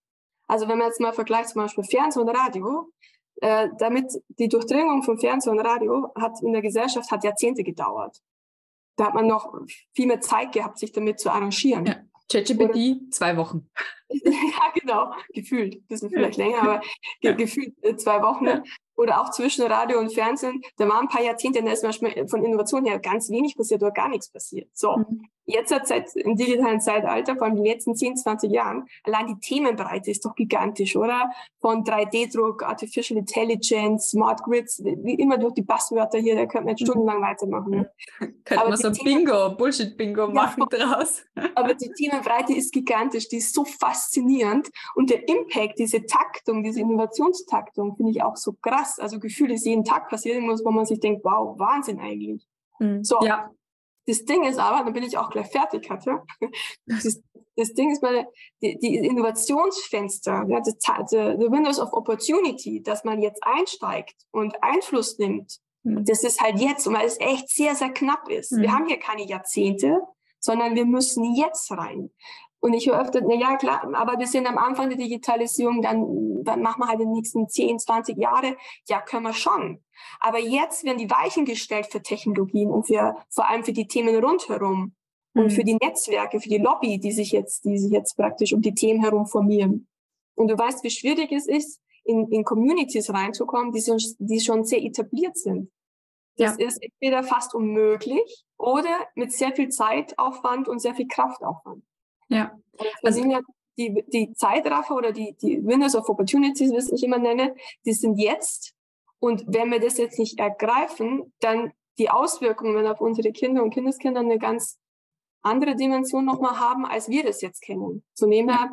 Also wenn man jetzt mal vergleicht zum Beispiel Fernsehen und Radio, äh, damit die Durchdringung von Fernsehen und Radio hat in der Gesellschaft hat Jahrzehnte gedauert. Da hat man noch viel mehr Zeit gehabt, sich damit zu arrangieren. Ja. ChatGPT, zwei Wochen. ja, genau, gefühlt. Das ist vielleicht länger, aber ge gefühlt äh, zwei Wochen. Oder auch zwischen Radio und Fernsehen, da waren ein paar Jahrzehnte, da ist manchmal von Innovation her ganz wenig passiert oder gar nichts passiert. So, mhm. jetzt hat seit im digitalen Zeitalter, vor allem in den letzten 10, 20 Jahren, allein die Themenbreite ist doch gigantisch, oder? Von 3D-Druck, Artificial Intelligence, Smart Grids, wie immer durch die Passwörter hier, da könnte man jetzt mhm. stundenlang weitermachen. Ne? Könnte man so Bingo, Bullshit-Bingo machen ja, draus. aber die Themenbreite ist gigantisch, die ist so faszinierend und der Impact, diese Taktung, diese Innovationstaktung, finde ich auch so krass krass. Also Gefühl ist jeden Tag passiert irgendwas, wo man sich denkt, wow, Wahnsinn eigentlich. Mhm. So. Ja. Das Ding ist aber, dann bin ich auch gleich fertig, Katja. Das, das Ding ist mal, die, die Innovationsfenster, ja, das, the Windows of Opportunity, dass man jetzt einsteigt und Einfluss nimmt, mhm. das ist halt jetzt, weil es echt sehr, sehr knapp ist. Mhm. Wir haben hier keine Jahrzehnte, sondern wir müssen jetzt rein. Und ich höre öfter, na ja, klar, aber wir sind am Anfang der Digitalisierung, dann, dann machen wir halt die nächsten 10, 20 Jahre. Ja, können wir schon. Aber jetzt werden die Weichen gestellt für Technologien und für, vor allem für die Themen rundherum mhm. und für die Netzwerke, für die Lobby, die sich jetzt, die sich jetzt praktisch um die Themen herum formieren. Und du weißt, wie schwierig es ist, in, in Communities reinzukommen, die, schon, die schon sehr etabliert sind. Das ja. ist entweder fast unmöglich oder mit sehr viel Zeitaufwand und sehr viel Kraftaufwand. Ja. Also, ja die, die Zeitraffer oder die, die Winners of Opportunities, wie ich immer nenne, die sind jetzt. Und wenn wir das jetzt nicht ergreifen, dann die Auswirkungen auf unsere Kinder und Kindeskinder eine ganz andere Dimension nochmal haben, als wir das jetzt kennen. Von dem her,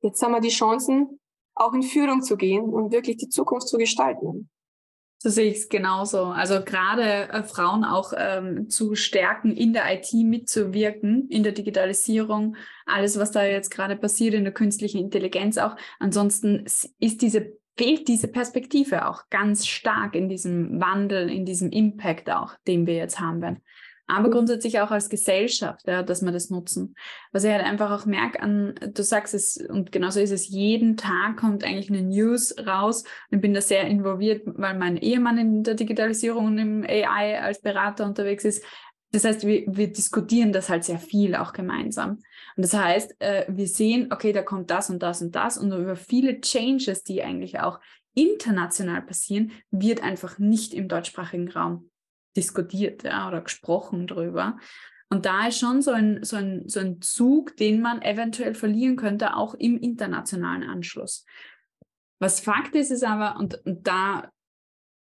jetzt haben wir die Chancen, auch in Führung zu gehen und wirklich die Zukunft zu gestalten. So sehe ich es genauso. Also gerade äh, Frauen auch ähm, zu stärken, in der IT mitzuwirken, in der Digitalisierung, alles, was da jetzt gerade passiert, in der künstlichen Intelligenz auch. Ansonsten ist diese, fehlt diese Perspektive auch ganz stark in diesem Wandel, in diesem Impact auch, den wir jetzt haben werden. Aber grundsätzlich auch als Gesellschaft, ja, dass wir das nutzen. Was ich halt einfach auch merke an, du sagst es, und genauso ist es, jeden Tag kommt eigentlich eine News raus. Ich bin da sehr involviert, weil mein Ehemann in der Digitalisierung und im AI als Berater unterwegs ist. Das heißt, wir, wir diskutieren das halt sehr viel auch gemeinsam. Und das heißt, äh, wir sehen, okay, da kommt das und das und das und über viele Changes, die eigentlich auch international passieren, wird einfach nicht im deutschsprachigen Raum diskutiert ja, oder gesprochen drüber. Und da ist schon so ein, so, ein, so ein Zug, den man eventuell verlieren könnte, auch im internationalen Anschluss. Was Fakt ist, ist aber, und, und da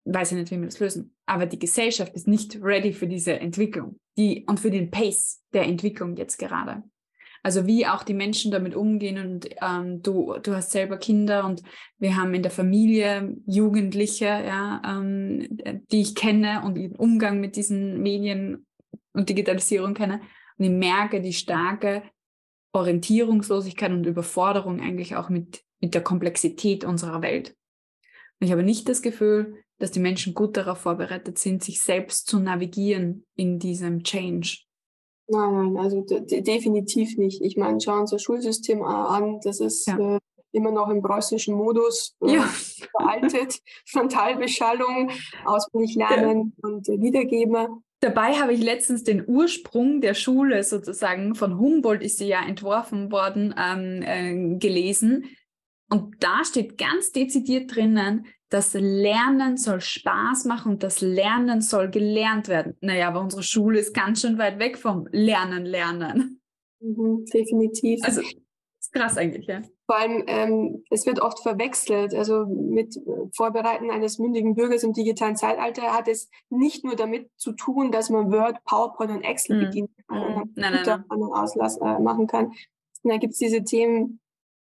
weiß ich nicht, wie wir das lösen, aber die Gesellschaft ist nicht ready für diese Entwicklung die, und für den Pace der Entwicklung jetzt gerade. Also wie auch die Menschen damit umgehen und ähm, du, du hast selber Kinder und wir haben in der Familie Jugendliche, ja, ähm, die ich kenne und ihren Umgang mit diesen Medien und Digitalisierung kenne. Und ich merke die starke Orientierungslosigkeit und Überforderung eigentlich auch mit, mit der Komplexität unserer Welt. Und ich habe nicht das Gefühl, dass die Menschen gut darauf vorbereitet sind, sich selbst zu navigieren in diesem Change. Nein, nein, also definitiv nicht. Ich meine, schauen uns das Schulsystem an, das ist ja. äh, immer noch im preußischen Modus äh, ja. veraltet. Frontalbeschallung, auswendig lernen ja. und äh, wiedergeben. Dabei habe ich letztens den Ursprung der Schule sozusagen, von Humboldt ist sie ja entworfen worden, ähm, äh, gelesen. Und da steht ganz dezidiert drinnen, das Lernen soll Spaß machen und das Lernen soll gelernt werden. Naja, aber unsere Schule ist ganz schön weit weg vom Lernen, Lernen. Mhm, definitiv. Also, ist krass eigentlich, ja. Vor allem, ähm, es wird oft verwechselt. Also mit Vorbereiten eines mündigen Bürgers im digitalen Zeitalter hat es nicht nur damit zu tun, dass man Word, PowerPoint und Excel mhm. bedienen kann mhm. und nein, nein, nein. Auslass äh, machen kann. Und da gibt es diese Themen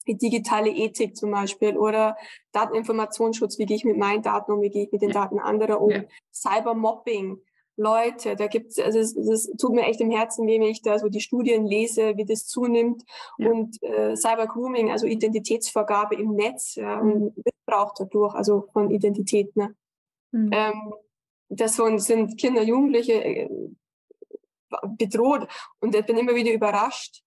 wie digitale Ethik zum Beispiel oder Dateninformationsschutz, wie gehe ich mit meinen Daten um, wie gehe ich mit den ja. Daten anderer um, ja. Cybermobbing. Leute, da gibt's, also es, es tut mir echt im Herzen weh, wenn ich da so die Studien lese, wie das zunimmt ja. und äh, Cybergrooming, also Identitätsvergabe im Netz ja, mhm. und Missbrauch dadurch, also von Identität. Ne? Mhm. Ähm, das sind Kinder, Jugendliche äh, bedroht und ich bin immer wieder überrascht,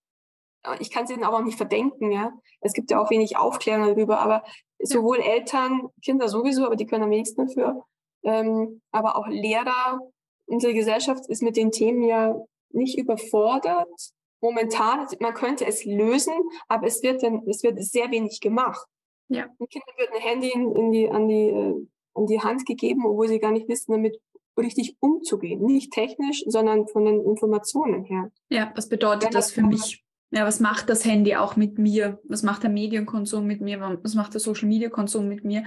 ich kann es ihnen aber auch nicht verdenken, ja. Es gibt ja auch wenig Aufklärung darüber, aber sowohl Eltern, Kinder sowieso, aber die können am wenigsten dafür, ähm, aber auch Lehrer. Unsere Gesellschaft ist mit den Themen ja nicht überfordert. Momentan, man könnte es lösen, aber es wird dann, es wird sehr wenig gemacht. Ja. Den Kindern wird ein Handy in die, an die, äh, an die Hand gegeben, obwohl sie gar nicht wissen, damit richtig umzugehen. Nicht technisch, sondern von den Informationen her. Ja, was bedeutet das für mich? Ja, was macht das Handy auch mit mir? Was macht der Medienkonsum mit mir? Was macht der Social Media Konsum mit mir?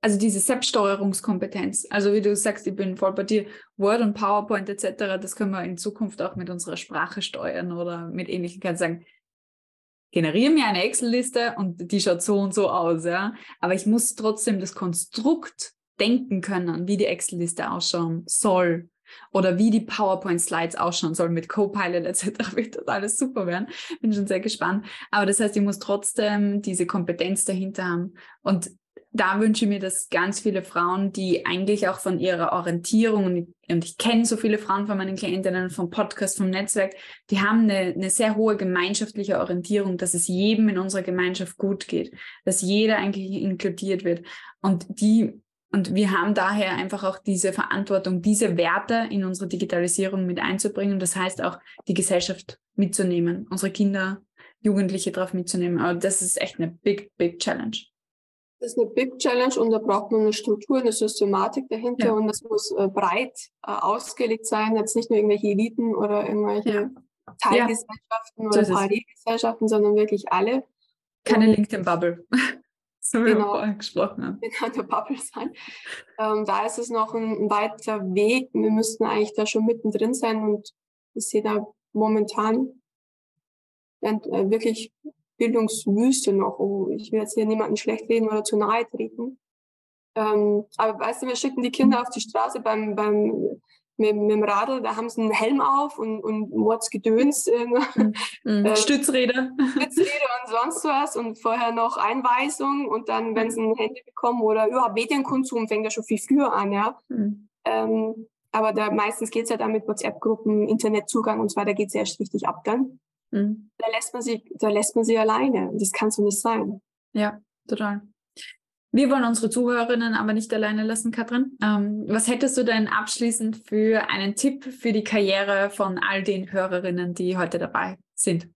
Also diese Selbststeuerungskompetenz. Also wie du sagst, ich bin voll bei dir. Word und PowerPoint etc. Das können wir in Zukunft auch mit unserer Sprache steuern oder mit ähnlichen. Kann sagen, generiere mir eine Excel-Liste und die schaut so und so aus, ja. Aber ich muss trotzdem das Konstrukt denken können, wie die Excel-Liste ausschauen soll oder wie die PowerPoint-Slides ausschauen sollen mit Copilot etc. wird das alles super werden. Bin schon sehr gespannt. Aber das heißt, ich muss trotzdem diese Kompetenz dahinter haben. Und da wünsche ich mir, dass ganz viele Frauen, die eigentlich auch von ihrer Orientierung, und ich, kenne so viele Frauen von meinen Klientinnen, vom Podcast, vom Netzwerk, die haben eine, eine sehr hohe gemeinschaftliche Orientierung, dass es jedem in unserer Gemeinschaft gut geht, dass jeder eigentlich inkludiert wird. Und die und wir haben daher einfach auch diese Verantwortung, diese Werte in unsere Digitalisierung mit einzubringen. Das heißt auch, die Gesellschaft mitzunehmen, unsere Kinder, Jugendliche drauf mitzunehmen. Aber das ist echt eine big, big Challenge. Das ist eine Big Challenge und da braucht man eine Struktur, eine Systematik dahinter ja. und das muss äh, breit äh, ausgelegt sein, jetzt nicht nur irgendwelche Eliten oder irgendwelche ja. Teilgesellschaften ja. oder Parallelgesellschaften, sondern wirklich alle. Keine LinkedIn-Bubble wie genau. wir vorhin gesprochen haben. Genau, der Bubble sein. Ähm, da ist es noch ein, ein, weiter Weg. Wir müssten eigentlich da schon mittendrin sein und ich sehe da momentan äh, wirklich Bildungswüste noch. Oh, ich will jetzt hier niemanden schlecht reden oder zu nahe treten. Ähm, aber weißt du, wir schicken die Kinder auf die Straße beim, beim mit, mit dem Radl, da haben sie einen Helm auf und, und Mordsgedöns. Mhm. Mhm. Äh, Stützräder. Stützräder und sonst was und vorher noch Einweisung und dann, wenn sie ein Handy bekommen oder überhaupt Medienkonsum fängt ja schon viel früher an, ja. Mhm. Ähm, aber da meistens geht es ja dann mit WhatsApp-Gruppen, Internetzugang und so weiter, geht es erst richtig ab dann. Mhm. Da lässt man sie, da lässt man sie alleine. Das kann so nicht sein. Ja, total. Wir wollen unsere Zuhörerinnen aber nicht alleine lassen, Katrin. Ähm, was hättest du denn abschließend für einen Tipp für die Karriere von all den Hörerinnen, die heute dabei sind?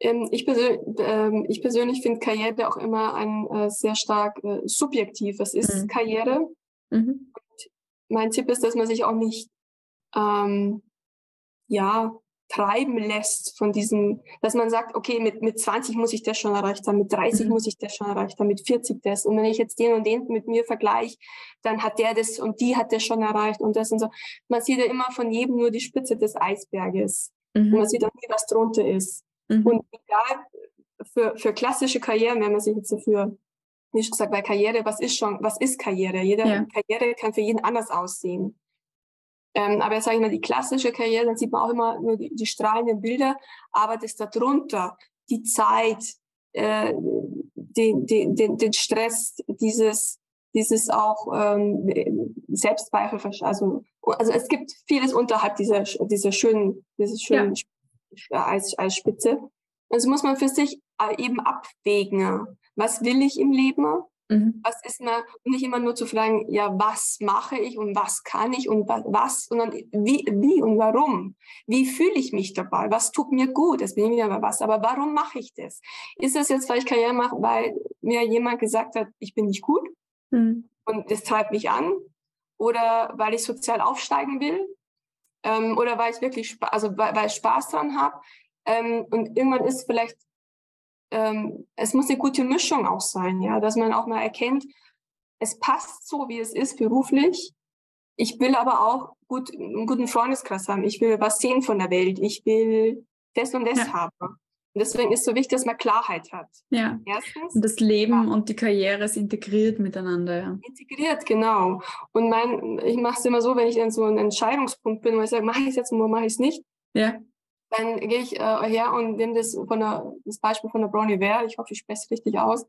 Ähm, ich, persönlich, ähm, ich persönlich finde Karriere auch immer ein äh, sehr stark äh, subjektiv. Es ist mhm. Karriere. Mhm. mein Tipp ist, dass man sich auch nicht ähm, ja, treiben lässt von diesem, dass man sagt, okay, mit, mit 20 muss ich das schon erreicht haben, mit 30 mhm. muss ich das schon erreicht haben, mit 40 das. Und wenn ich jetzt den und den mit mir vergleiche, dann hat der das und die hat das schon erreicht und das und so. Man sieht ja immer von jedem nur die Spitze des Eisberges. Mhm. Und man sieht auch nie, was drunter ist. Mhm. Und egal, für, für klassische Karrieren, wenn man sich jetzt dafür, wie schon gesagt, bei Karriere, was ist schon, was ist Karriere? Jede ja. Karriere kann für jeden anders aussehen. Ähm, aber jetzt sage ich mal, die klassische Karriere, dann sieht man auch immer nur die, die strahlenden Bilder, aber das darunter, die Zeit, äh, den, den, den, den Stress, dieses, dieses auch ähm, Selbstzweifel, also, also es gibt vieles unterhalb dieser, dieser schönen, dieser schönen ja. als, als Spitze. Also muss man für sich äh, eben abwägen, was will ich im Leben Mhm. Was ist mir, nicht immer nur zu fragen, ja, was mache ich und was kann ich und was, sondern wie, wie und warum? Wie fühle ich mich dabei? Was tut mir gut? Das bin ich wieder bei was. Aber warum mache ich das? Ist das jetzt, weil ich Karriere mache, weil mir jemand gesagt hat, ich bin nicht gut mhm. und das treibt mich an? Oder weil ich sozial aufsteigen will? Ähm, oder weil ich wirklich, also weil, weil ich Spaß dran habe? Ähm, und irgendwann ist vielleicht ähm, es muss eine gute Mischung auch sein, ja, dass man auch mal erkennt, es passt so, wie es ist beruflich. Ich will aber auch gut, einen guten Freundeskreis haben. Ich will was sehen von der Welt. Ich will das und das ja. haben. Und deswegen ist es so wichtig, dass man Klarheit hat. Ja. Erstens. Und das Leben ja. und die Karriere ist integriert miteinander. Ja. Integriert, genau. Und mein, ich mache es immer so, wenn ich in so einem Entscheidungspunkt bin, wo ich sage, mache ich es jetzt oder mache ich es nicht. Ja dann gehe ich äh, her und nehme das, von der, das Beispiel von der Brownie Ware. Ich hoffe, ich spreche es richtig aus.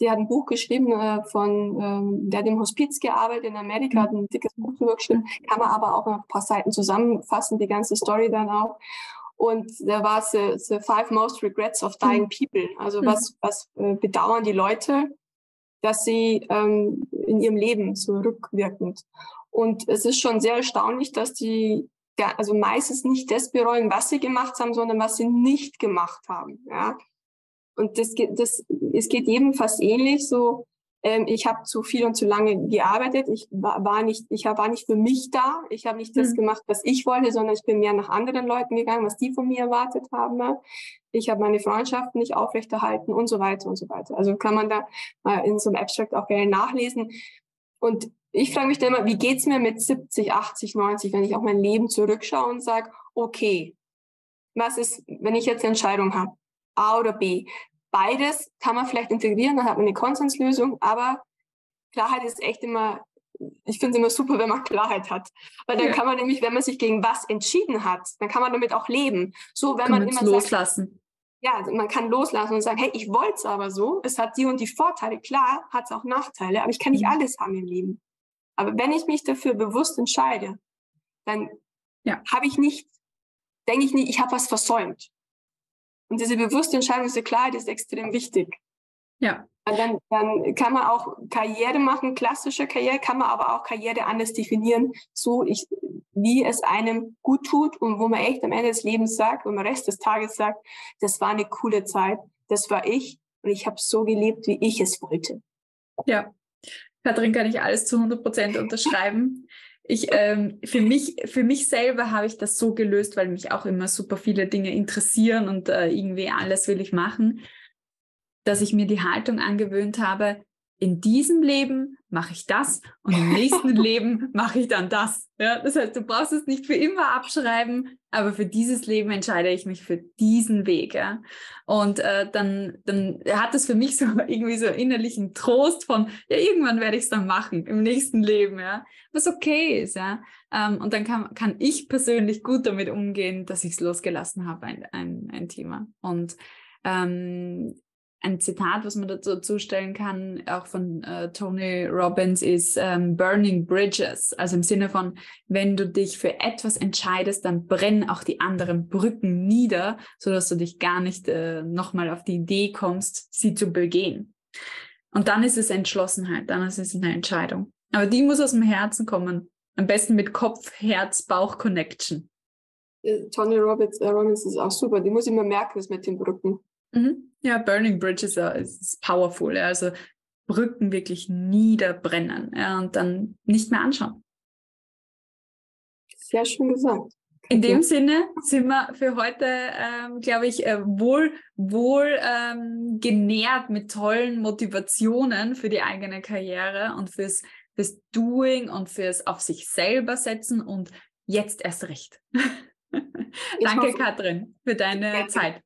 Die hat ein Buch geschrieben, äh, von, ähm, der hat im Hospiz gearbeitet in Amerika, hat ein dickes Buch drüber geschrieben, kann man aber auch noch ein paar Seiten zusammenfassen, die ganze Story dann auch. Und da war es the, the Five Most Regrets of Dying mhm. People. Also was, was äh, bedauern die Leute, dass sie ähm, in ihrem Leben so rückwirkend. Und es ist schon sehr erstaunlich, dass die also meistens nicht das bereuen, was sie gemacht haben, sondern was sie nicht gemacht haben. Ja. Und das, das, es geht jedem fast ähnlich. So, ähm, ich habe zu viel und zu lange gearbeitet. Ich war, war nicht, ich war nicht für mich da. Ich habe nicht mhm. das gemacht, was ich wollte, sondern ich bin mehr nach anderen Leuten gegangen, was die von mir erwartet haben. Ich habe meine Freundschaften nicht aufrechterhalten und so weiter und so weiter. Also kann man da mal in so einem Abstract auch gerne nachlesen. Und ich frage mich dann immer, wie geht's mir mit 70, 80, 90, wenn ich auf mein Leben zurückschaue und sage, okay, was ist, wenn ich jetzt eine Entscheidung habe, A oder B? Beides kann man vielleicht integrieren, dann hat man eine Konsenslösung, aber Klarheit ist echt immer, ich finde es immer super, wenn man Klarheit hat. Weil dann ja. kann man nämlich, wenn man sich gegen was entschieden hat, dann kann man damit auch leben. So, wenn kann man immer loslassen. Sagt, ja, man kann loslassen und sagen, hey, ich wollte es aber so, es hat die und die Vorteile. Klar, hat es auch Nachteile, aber ich kann nicht mhm. alles haben im Leben. Aber wenn ich mich dafür bewusst entscheide, dann ja. habe ich nicht, denke ich nicht, ich habe was versäumt. Und diese bewusste Entscheidung, diese Klarheit ist extrem wichtig. Ja. Und dann, dann kann man auch Karriere machen, klassische Karriere, kann man aber auch Karriere anders definieren, so ich, wie es einem gut tut und wo man echt am Ende des Lebens sagt, wo man Rest des Tages sagt, das war eine coole Zeit, das war ich und ich habe so gelebt, wie ich es wollte. Ja, Katrin kann ich alles zu 100 Prozent unterschreiben. Ich, ähm, für, mich, für mich selber habe ich das so gelöst, weil mich auch immer super viele Dinge interessieren und äh, irgendwie alles will ich machen, dass ich mir die Haltung angewöhnt habe, in diesem Leben mache ich das und im nächsten Leben mache ich dann das. Ja, das heißt, du brauchst es nicht für immer abschreiben, aber für dieses Leben entscheide ich mich für diesen Weg. Ja? Und äh, dann, dann hat es für mich so irgendwie so innerlichen Trost von, ja, irgendwann werde ich es dann machen im nächsten Leben, ja, was okay ist. Ja? Ähm, und dann kann, kann ich persönlich gut damit umgehen, dass ich es losgelassen habe, ein, ein, ein Thema. Und ähm, ein Zitat, was man dazu stellen kann, auch von äh, Tony Robbins, ist ähm, Burning Bridges. Also im Sinne von, wenn du dich für etwas entscheidest, dann brennen auch die anderen Brücken nieder, sodass du dich gar nicht äh, nochmal auf die Idee kommst, sie zu begehen. Und dann ist es Entschlossenheit, dann ist es eine Entscheidung. Aber die muss aus dem Herzen kommen. Am besten mit Kopf, Herz, Bauch Connection. Tony Robbins, äh, Robbins ist auch super. Die muss ich mir merken, das mit den Brücken. Mhm. Ja, Burning Bridges ist powerful. Ja. Also Brücken wirklich niederbrennen ja, und dann nicht mehr anschauen. Sehr schön gesagt. In dem ja. Sinne sind wir für heute, ähm, glaube ich, äh, wohl, wohl ähm, genährt mit tollen Motivationen für die eigene Karriere und fürs, fürs Doing und fürs auf sich selber setzen und jetzt erst recht. Danke, hoffe, Katrin, für deine. Zeit.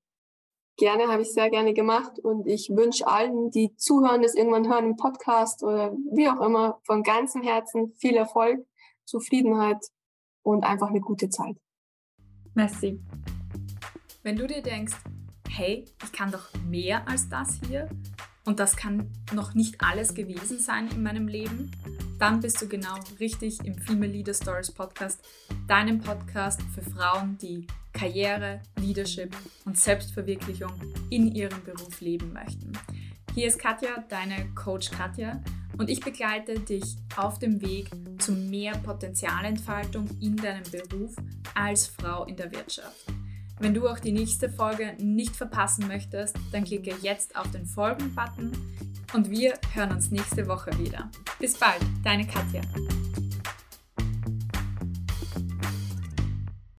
Gerne, habe ich sehr gerne gemacht und ich wünsche allen, die zuhören, das irgendwann hören im Podcast oder wie auch immer, von ganzem Herzen viel Erfolg, Zufriedenheit und einfach eine gute Zeit. Merci. Wenn du dir denkst, hey, ich kann doch mehr als das hier und das kann noch nicht alles gewesen sein in meinem Leben, dann bist du genau richtig im Female Leader Stories Podcast, deinem Podcast für Frauen, die Karriere, Leadership und Selbstverwirklichung in ihrem Beruf leben möchten. Hier ist Katja, deine Coach Katja, und ich begleite dich auf dem Weg zu mehr Potenzialentfaltung in deinem Beruf als Frau in der Wirtschaft. Wenn du auch die nächste Folge nicht verpassen möchtest, dann klicke jetzt auf den Folgen-Button und wir hören uns nächste Woche wieder. Bis bald, deine Katja.